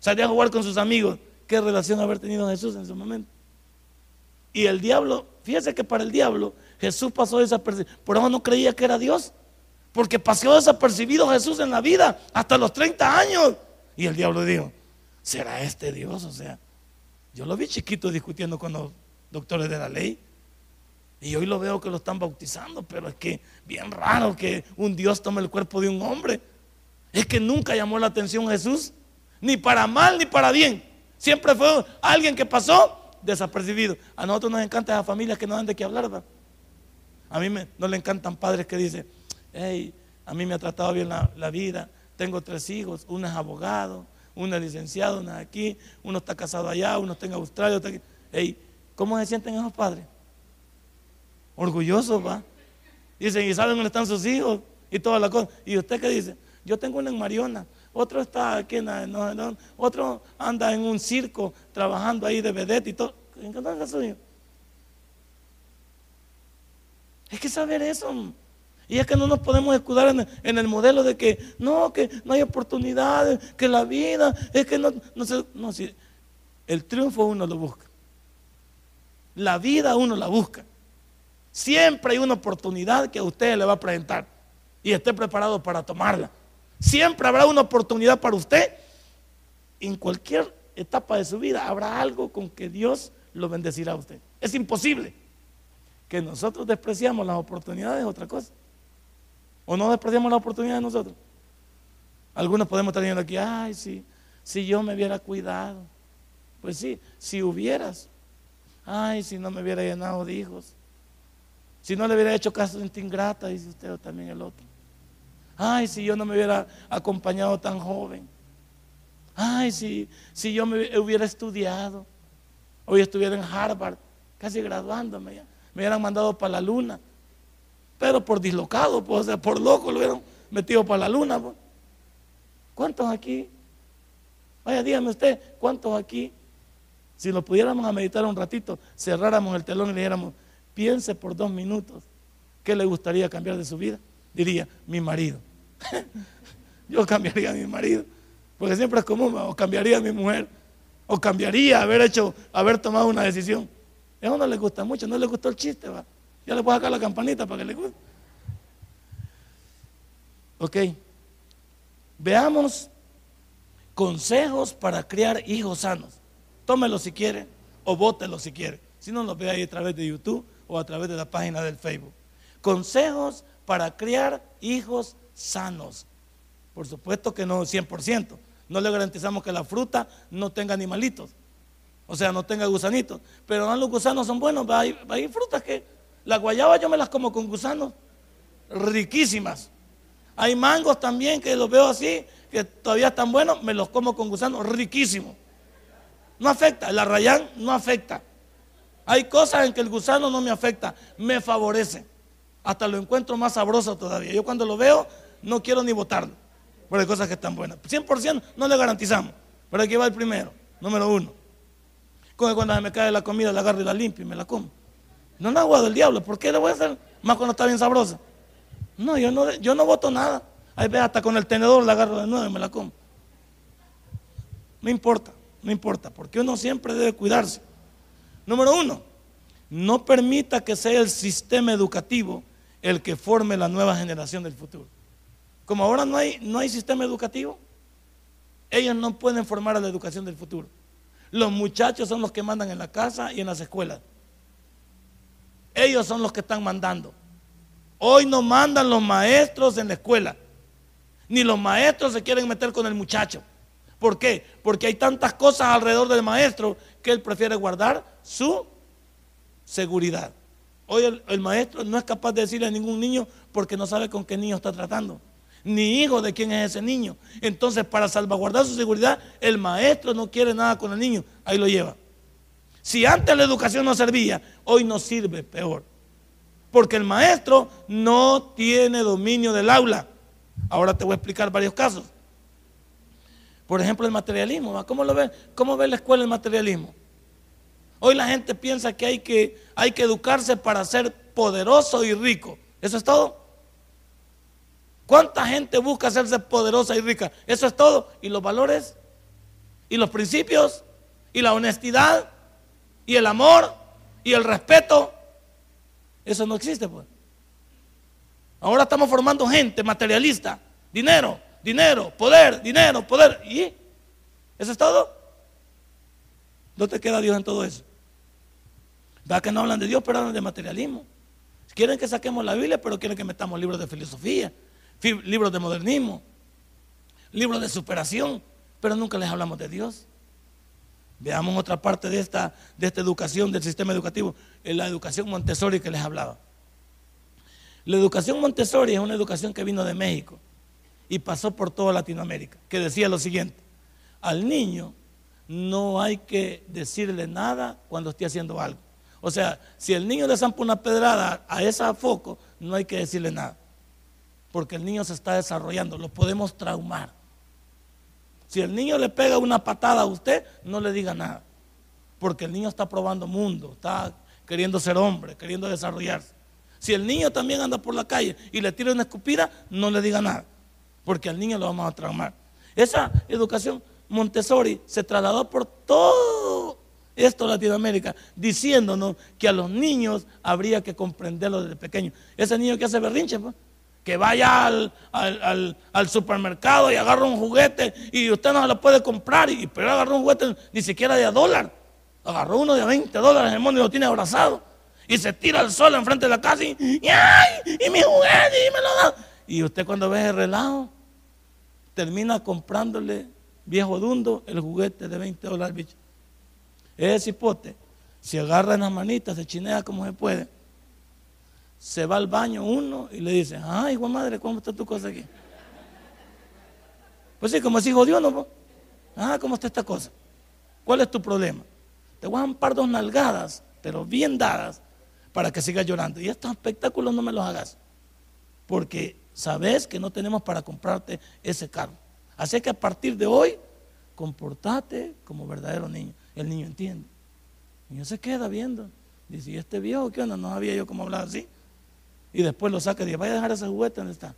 Salió a jugar con sus amigos. ¿Qué relación haber tenido Jesús en ese momento? Y el diablo, fíjese que para el diablo Jesús pasó desapercibido. Por eso no creía que era Dios. Porque pasó desapercibido Jesús en la vida hasta los 30 años. Y el diablo dijo, ¿será este Dios? O sea, yo lo vi chiquito discutiendo con los doctores de la ley. Y hoy lo veo que lo están bautizando, pero es que bien raro que un Dios tome el cuerpo de un hombre. Es que nunca llamó la atención Jesús, ni para mal ni para bien. Siempre fue alguien que pasó desapercibido. A nosotros nos encantan las familias que no dan de qué hablar. A mí no le encantan padres que dicen, hey, a mí me ha tratado bien la, vida, tengo tres hijos, uno es abogado, uno es licenciado, uno es aquí, uno está casado allá, uno está en Australia, está aquí. Hey, ¿cómo se sienten esos padres? orgullosos, va. Dicen, ¿y saben dónde están sus hijos? Y toda la cosa. ¿Y usted qué dice? Yo tengo una en Mariona, otro está aquí en, otro anda en un circo trabajando ahí de vedette y todo. ¿En qué suyo? Hay que saber eso. Y es que no nos podemos escudar en, el modelo de que no, que no hay oportunidades, que la vida, es que no, no se. No, si el triunfo uno lo busca. La vida uno la busca. Siempre hay una oportunidad que a usted le va a presentar y esté preparado para tomarla. Siempre habrá una oportunidad para usted. En cualquier etapa de su vida habrá algo con que Dios lo bendecirá a usted. Es imposible que nosotros despreciamos las oportunidades, otra cosa. O no despreciamos las oportunidades nosotros. Algunos podemos estar diciendo aquí, ay, sí, si yo me hubiera cuidado. Pues sí, si hubieras. Ay, si no me hubiera llenado de hijos. Si no le hubiera hecho caso en ingrata, dice usted, o también el otro. Ay, si yo no me hubiera acompañado tan joven. Ay, si, si yo me hubiera estudiado. Hoy estuviera en Harvard, casi graduándome. Me hubieran mandado para la luna. Pero por dislocado, pues, por loco lo hubieran metido para la luna. Pues. ¿Cuántos aquí? Vaya, dígame usted, ¿cuántos aquí? Si lo pudiéramos a meditar un ratito, cerráramos el telón y le dijéramos, piense por dos minutos qué le gustaría cambiar de su vida, diría, mi marido. Yo cambiaría a mi marido, porque siempre es común, o cambiaría a mi mujer, o cambiaría haber hecho, haber tomado una decisión. Eso no le gusta mucho, no le gustó el chiste, va. Ya le puedo sacar la campanita para que le guste. Ok. Veamos consejos para criar hijos sanos. Tómelo si quiere o bótelo si quiere. Si no, lo ve ahí a través de YouTube o a través de la página del Facebook. Consejos para criar hijos sanos. Por supuesto que no 100%. No le garantizamos que la fruta no tenga animalitos. O sea, no tenga gusanitos. Pero no, los gusanos son buenos. Hay, hay frutas que... La guayaba yo me las como con gusanos. Riquísimas. Hay mangos también que los veo así, que todavía están buenos, me los como con gusanos riquísimos. No afecta, el arrayán no afecta. Hay cosas en que el gusano no me afecta, me favorece. Hasta lo encuentro más sabroso todavía. Yo cuando lo veo no quiero ni votarlo, porque hay cosas que están buenas. 100% no le garantizamos, pero aquí va el primero, número uno. Cuando me cae la comida, la agarro y la limpio y me la como. No la agua del diablo, ¿por qué le voy a hacer más cuando está bien sabrosa? No, yo no, yo no voto nada. Ahí ve, hasta con el tenedor la agarro de nuevo y me la como. No importa, no importa, porque uno siempre debe cuidarse. Número uno, no permita que sea el sistema educativo el que forme la nueva generación del futuro. Como ahora no hay, no hay sistema educativo, ellos no pueden formar a la educación del futuro. Los muchachos son los que mandan en la casa y en las escuelas. Ellos son los que están mandando. Hoy no mandan los maestros en la escuela. Ni los maestros se quieren meter con el muchacho. ¿Por qué? Porque hay tantas cosas alrededor del maestro que él prefiere guardar su seguridad. Hoy el, maestro no es capaz de decirle a ningún niño porque no sabe con qué niño está tratando, ni hijo de quién es ese niño. Entonces, para salvaguardar su seguridad, el maestro no quiere nada con el niño, ahí lo lleva. Si antes la educación no servía, hoy no sirve peor. Porque el maestro no tiene dominio del aula. Ahora te voy a explicar varios casos. Por ejemplo, el materialismo. ¿Cómo lo ve? ¿Cómo ve la escuela el materialismo? Hoy la gente piensa que hay, que hay que educarse para ser poderoso y rico. ¿Eso es todo? ¿Cuánta gente busca hacerse poderosa y rica? Eso es todo. ¿Y los valores? ¿Y los principios? ¿Y la honestidad? ¿Y el amor? ¿Y el respeto? Eso no existe, pues. Ahora estamos formando gente materialista. Dinero, dinero, poder, dinero, poder. ¿Y? ¿Eso es todo? ¿No te queda Dios en todo eso? ¿Verdad que no hablan de Dios, pero hablan de materialismo? Quieren que saquemos la Biblia, pero quieren que metamos libros de filosofía, libros de modernismo, libros de superación, pero nunca les hablamos de Dios. Veamos otra parte de esta, de esta educación, del sistema educativo, en la educación Montessori que les hablaba. La educación Montessori es una educación que vino de México y pasó por toda Latinoamérica, que decía lo siguiente, al niño no hay que decirle nada cuando esté haciendo algo. O sea, si el niño le zampa una pedrada a ese foco, no hay que decirle nada. Porque el niño se está desarrollando, lo podemos traumar. Si el niño le pega una patada a usted, no le diga nada. Porque el niño está probando mundo, está queriendo ser hombre, queriendo desarrollarse. Si el niño también anda por la calle y le tira una escupida, no le diga nada. Porque al niño lo vamos a traumar. Esa educación Montessori se trasladó por todo esto Latinoamérica, diciéndonos que a los niños habría que comprenderlo desde pequeño. Ese niño que hace berrinche, pues, que vaya al, supermercado y agarra un juguete y usted no lo puede comprar, y, pero agarró un juguete ni siquiera de a dólar, agarró uno de 20 dólares, el mundo y lo tiene abrazado, y se tira al sol enfrente de la casa y, ¡ay! Y mi juguete, y me lo da. Y usted cuando ve el relajo, termina comprándole viejo dundo, el juguete de 20 dólares, bicho. Ese hipote, si agarra en las manitas, se chinea como se puede, se va al baño uno y le dice, ay, Juan madre, ¿cómo está tu cosa aquí? Pues sí, como si jodió, ¿no? Ah, ¿cómo está esta cosa? ¿Cuál es tu problema? Te voy a dar un par dos nalgadas, pero bien dadas, para que sigas llorando. Y estos espectáculos no me los hagas, porque sabes que no tenemos para comprarte ese carro. Así que a partir de hoy, comportate como verdadero niño. El niño entiende. El niño se queda viendo. Dice, ¿y este viejo qué onda? No sabía yo cómo hablar así. Y después lo saca y dice, vaya a dejar ese juguete donde está.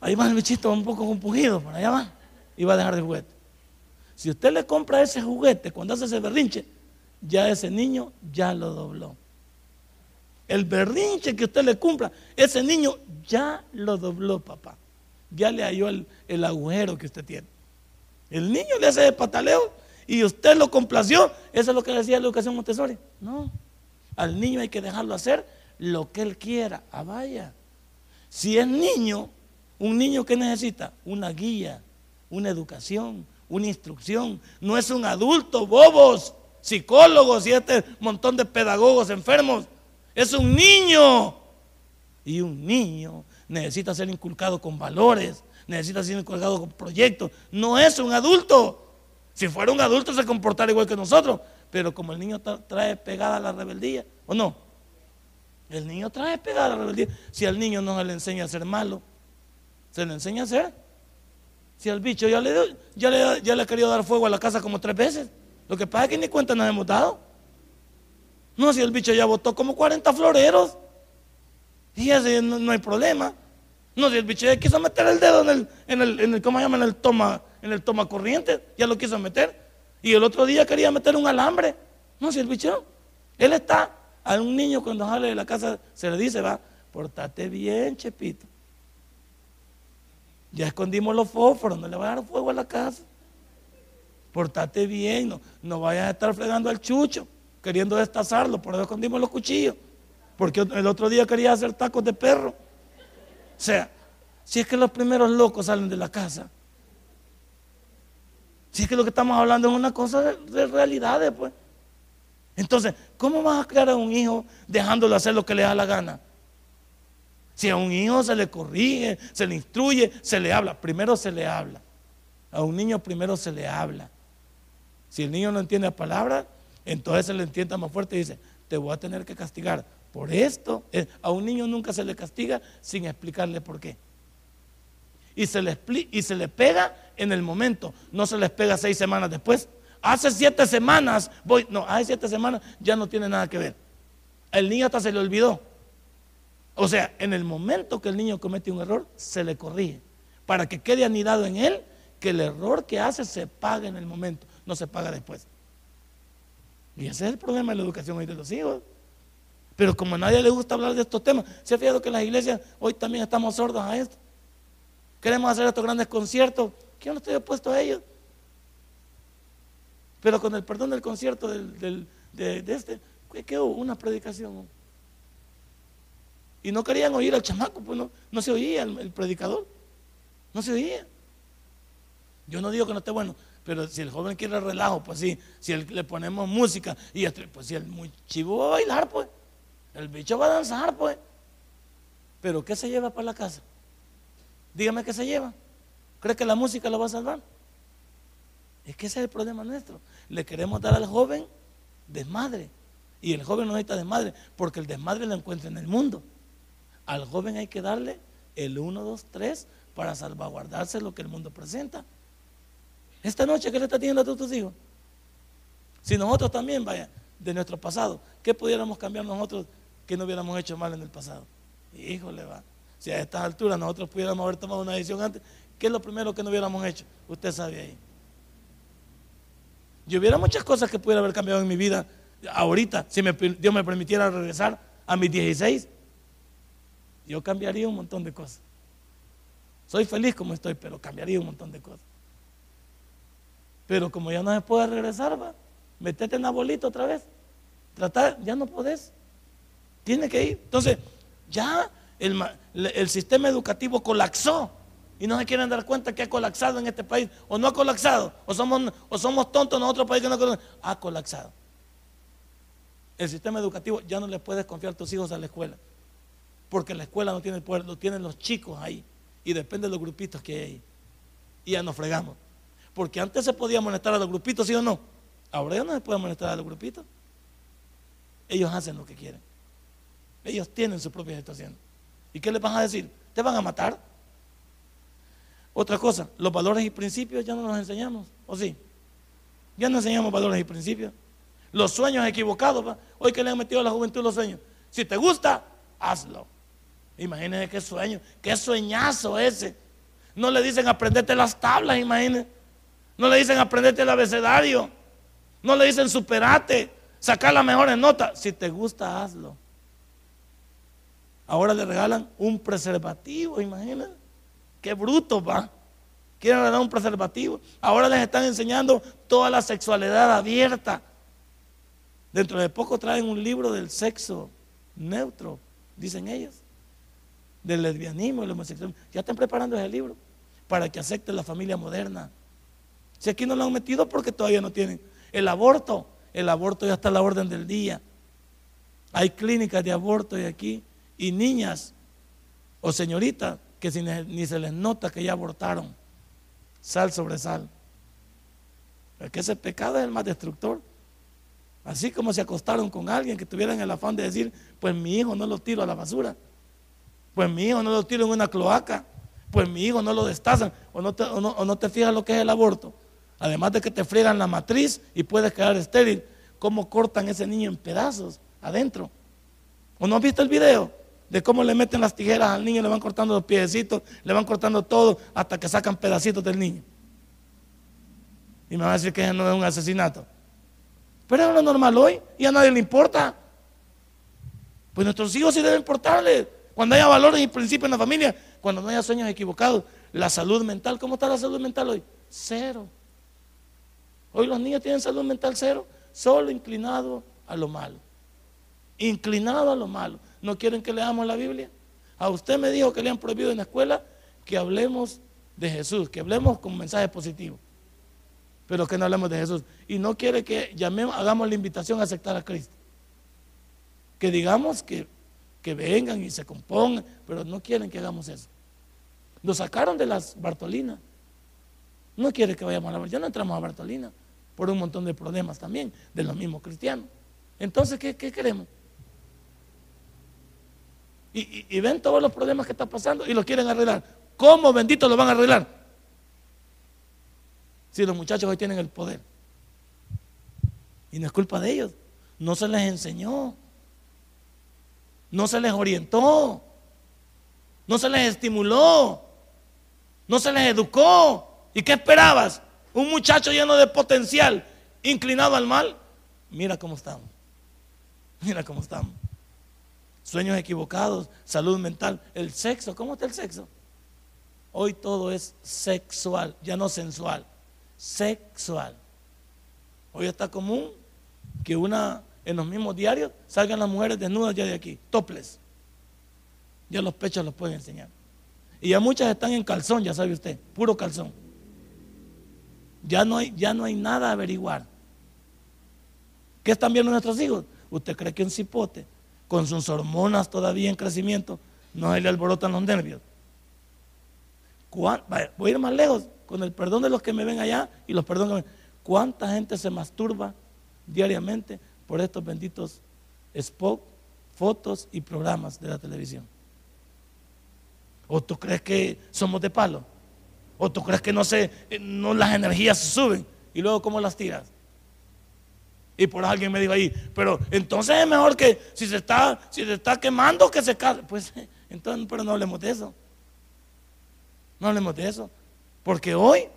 Ahí va el bichito un poco compugido, por allá va. Y va a dejar el juguete. Si usted le compra ese juguete cuando hace ese berrinche, ya ese niño ya lo dobló. El berrinche que usted le cumpla, ese niño ya lo dobló, papá ya le halló el, agujero que usted tiene. El niño le hace de pataleo y usted lo complació. Eso es lo que decía la educación Montessori. No, al niño hay que dejarlo hacer lo que él quiera. Ah, vaya. Si es niño, un niño que necesita una guía, una educación, una instrucción. No es un adulto, bobos, psicólogos y este montón de pedagogos enfermos. Es un niño. Y un niño necesita ser inculcado con valores, necesita ser inculcado con proyectos. No es un adulto. Si fuera un adulto se comportaría igual que nosotros, pero como el niño trae pegada la rebeldía, ¿o no? El niño trae pegada la rebeldía. Si al niño no se le enseña a ser malo, se le enseña a ser. Si al bicho ya le, ya le, ya le ha querido dar fuego a la casa como tres veces, lo que pasa es que ni cuenta nos hemos dado. No, si el bicho ya botó como 40 floreros. Y así no, hay problema. No, si el bicho ya quiso meter el dedo en el, en el, en el ¿cómo se llama? En el toma, en el toma corriente, ya lo quiso meter. Y el otro día quería meter un alambre. No, si el bicho, Él está, a un niño cuando sale de la casa se le dice, va, portate bien, Chepito. Ya escondimos los fósforos, no le va a dar fuego a la casa. Portate bien, no, no vayas a estar fregando al chucho, queriendo destazarlo, por eso escondimos los cuchillos. Porque el otro día quería hacer tacos de perro. O sea, si es que los primeros locos salen de la casa. Si es que lo que estamos hablando es una cosa de, de realidades, pues. Entonces, ¿cómo vas a crear a un hijo dejándolo hacer lo que le da la gana? Si a un hijo se le corrige, se le instruye, se le habla. Primero se le habla. A un niño primero se le habla. Si el niño no entiende la palabra, entonces se le entiende más fuerte y dice, te voy a tener que castigar por esto. Eh, a un niño nunca se le castiga sin explicarle por qué. Y se le, y se le pega en el momento, no se les pega seis semanas después. Hace siete semanas, voy, no, hace siete semanas ya no tiene nada que ver. El niño hasta se le olvidó. O sea, en el momento que el niño comete un error, se le corrige. Para que quede anidado en él que el error que hace se paga en el momento, no se paga después. Y ese es el problema de la educación hoy de los hijos. Pero como a nadie le gusta hablar de estos temas, se ha fijado que las iglesias hoy también estamos sordos a esto. Queremos hacer estos grandes conciertos. Yo no estoy opuesto a ellos. Pero con el perdón del concierto de, este, ¿qué hubo? Una predicación. Y no querían oír al chamaco, pues no, no se oía el, predicador. No se oía. Yo no digo que no esté bueno, pero si el joven quiere relajo, pues sí, si le ponemos música y pues si el muy chivo va a bailar, pues, el bicho va a danzar, pues. Pero ¿qué se lleva para la casa? Dígame qué se lleva. ¿Cree que la música lo va a salvar? Es que ese es el problema nuestro. Le queremos dar al joven desmadre. Y el joven no necesita desmadre, porque el desmadre lo encuentra en el mundo. Al joven hay que darle el 1, 2, 3 para salvaguardarse lo que el mundo presenta. Esta noche, ¿qué le está teniendo a todos tus hijos? Si nosotros también, vaya, de nuestro pasado, ¿qué pudiéramos cambiar nosotros que no hubiéramos hecho mal en el pasado? Híjole, va. Si a estas alturas nosotros pudiéramos haber tomado una decisión antes, ¿qué es lo primero que no hubiéramos hecho? Usted sabe ahí. Yo hubiera muchas cosas que pudiera haber cambiado en mi vida ahorita, si Dios me permitiera regresar a mis 16 yo cambiaría un montón de cosas. Soy feliz como estoy, pero cambiaría un montón de cosas. Pero como ya no se puede regresar, va, metete en la bolita otra vez. Tratar, ya no podés. Tiene que ir. Entonces, ya el, el, sistema educativo colapsó y no se quieren dar cuenta que ha colapsado en este país. O no ha colapsado, o somos, o somos tontos en otro país que no ha Ha colapsado. El sistema educativo ya no le puedes confiar tus hijos a la escuela porque la escuela no tiene el poder, lo tienen los chicos ahí. Y depende de los grupitos que hay ahí. Y ya nos fregamos. Porque antes se podía molestar a los grupitos, ¿sí o no? Ahora ya no se puede molestar a los grupitos. Ellos hacen lo que quieren. Ellos tienen su propia situación. ¿Y qué les van a decir? ¿Te van a matar? Otra cosa, los valores y principios ya no los enseñamos, ¿o sí? Ya no enseñamos valores y principios. Los sueños equivocados, hoy que le han metido a la juventud los sueños. Si te gusta, hazlo. Imagínense qué sueño, qué sueñazo ese. No le dicen aprenderte las tablas, imagínense. No le dicen aprenderte el abecedario. No le dicen superate, sacar las mejores notas. Si te gusta, hazlo. Ahora le regalan un preservativo, imagínense. Qué bruto va. Quieren regalar un preservativo. Ahora les están enseñando toda la sexualidad abierta. Dentro de poco traen un libro del sexo neutro, dicen ellos del lesbianismo y el homosexualismo. Ya están preparando ese libro para que acepte la familia moderna. Si aquí no lo han metido porque todavía no tienen. El aborto, el aborto ya está a la orden del día. Hay clínicas de aborto y aquí. Y niñas o señoritas que ni se les nota que ya abortaron. Sal sobre sal. Porque ese pecado es el más destructor. Así como se acostaron con alguien que tuvieran el afán de decir, pues mi hijo no lo tiro a la basura. Pues mi hijo no lo tiro en una cloaca. Pues mi hijo no lo destazan. O no te, no, te fijas lo que es el aborto. Además de que te friegan la matriz y puedes quedar estéril. ¿Cómo cortan ese niño en pedazos adentro? ¿O no has visto el video? De cómo le meten las tijeras al niño, le van cortando los piecitos, le van cortando todo hasta que sacan pedacitos del niño. Y me van a decir que no es un asesinato. Pero es lo normal hoy y a nadie le importa. Pues nuestros hijos sí deben importarles. Cuando haya valores y principios en la familia, cuando no haya sueños equivocados, la salud mental, ¿cómo está la salud mental hoy? Cero. Hoy los niños tienen salud mental cero, solo inclinado a lo malo. Inclinado a lo malo. ¿No quieren que leamos la Biblia? A usted me dijo que le han prohibido en la escuela que hablemos de Jesús, que hablemos con mensaje positivo, pero que no hablemos de Jesús. Y no quiere que llamemos, hagamos la invitación a aceptar a Cristo. Que digamos que, que vengan y se compongan, pero no quieren que hagamos eso. Nos sacaron de las Bartolinas. No quiere que vayamos a la Ya no entramos a Bartolina por un montón de problemas también de los mismos cristianos. Entonces, ¿qué, queremos? Y, ven todos los problemas que están pasando y los quieren arreglar. ¿Cómo bendito lo van a arreglar? Si los muchachos hoy tienen el poder. Y no es culpa de ellos. No se les enseñó. No se les orientó. No se les estimuló. No se les educó. ¿Y qué esperabas? Un muchacho lleno de potencial, inclinado al mal. Mira cómo estamos. Mira cómo estamos. Sueños equivocados, salud mental. El sexo, ¿cómo está el sexo? Hoy todo es sexual, ya no sensual, sexual. Hoy está común que una en los mismos diarios salgan las mujeres desnudas ya de aquí, toples. Ya los pechos los pueden enseñar. Y ya muchas están en calzón, ya sabe usted, puro calzón. Ya no hay, ya no hay nada a averiguar. ¿Qué están viendo nuestros hijos? ¿Usted cree que un cipote, con sus hormonas todavía en crecimiento, no le alborotan los nervios? voy a ir más lejos, con el perdón de los que me ven allá y los perdón ¿Cuánta gente se masturba diariamente por estos benditos spots, fotos y programas de la televisión? ¿O tú crees que somos de palo? ¿O tú crees que no, se, no las energías se suben? ¿Y luego cómo las tiras? Y por alguien me dijo ahí, pero entonces es mejor que si se está, si se está quemando que se case. Pues entonces, pero no hablemos de eso. No hablemos de eso. Porque hoy,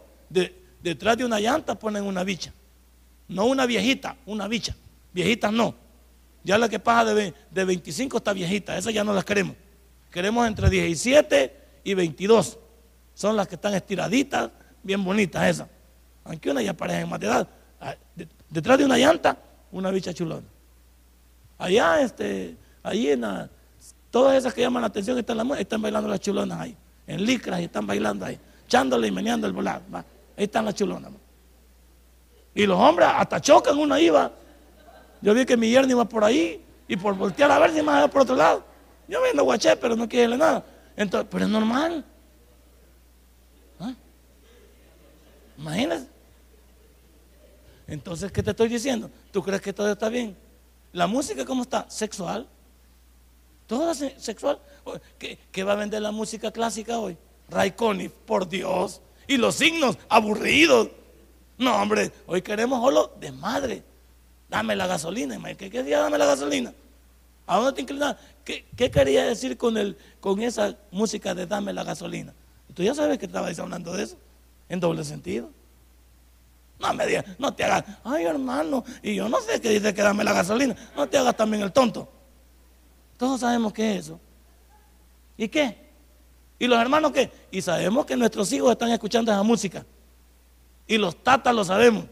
detrás de una llanta ponen una bicha. No una viejita, una bicha. Viejitas no. Ya la que pasa de, de 25 está viejita, esa ya no las queremos. Queremos entre 17 y 22. Son las que están estiraditas, bien bonitas esas. Aunque una ya parece en más de edad. Ah, detrás de una llanta, una bicha chulona. Allá, este, ahí en todas esas que llaman la atención están, las, están bailando las chulonas ahí. En licras están bailando ahí. Echándole y meneando el volar. Ahí están las chulonas. Y los hombres hasta chocan una iba. Yo vi que mi yerno iba por ahí y por voltear a ver si más por otro lado. Yo viendo guaché, pero no quiere nada. Entonces, pero es normal. Imagínese. Entonces, ¿qué te estoy diciendo? ¿Tú crees que todo está bien? ¿La música cómo está? ¿Sexual? ¿Toda sexual? ¿Qué, va a vender la música clásica hoy? Raikkonen, por Dios. Y los signos aburridos. No, hombre, hoy queremos solo de madre. Dame la gasolina. ¿Qué quería dame la gasolina? ¿A dónde te inclinas? ¿Qué, quería decir con, el, con esa música de dame la gasolina? Tú ya sabes que estabais hablando de eso en doble sentido. No me digas, no te hagas, ay hermano, y yo no sé qué dice que dame la gasolina, no te hagas también el tonto. Todos sabemos qué es eso. ¿Y qué? ¿Y los hermanos qué? Y sabemos que nuestros hijos están escuchando esa música. Y los tatas lo sabemos.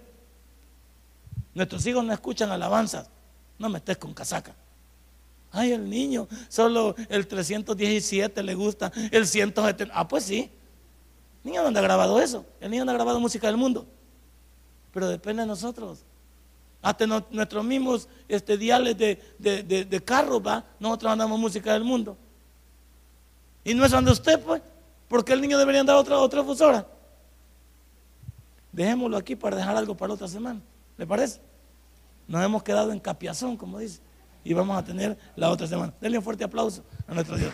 Nuestros hijos no escuchan alabanzas. No me estés con casaca. Ay, el niño, solo el 317 le gusta, el 170. Ah, pues sí. El niño no anda grabado eso. El niño no ha grabado música del mundo. Pero depende de nosotros. Hasta nuestros mismos este, diales de, de, carro. Nosotros mandamos música del mundo. Y no es donde usted, pues. porque el niño debería andar otra, otra fusora? Dejémoslo aquí para dejar algo para otra semana. ¿Le parece? Nos hemos quedado en capiazón, como dice. Y vamos a tener la otra semana. Denle un fuerte aplauso a nuestro Dios.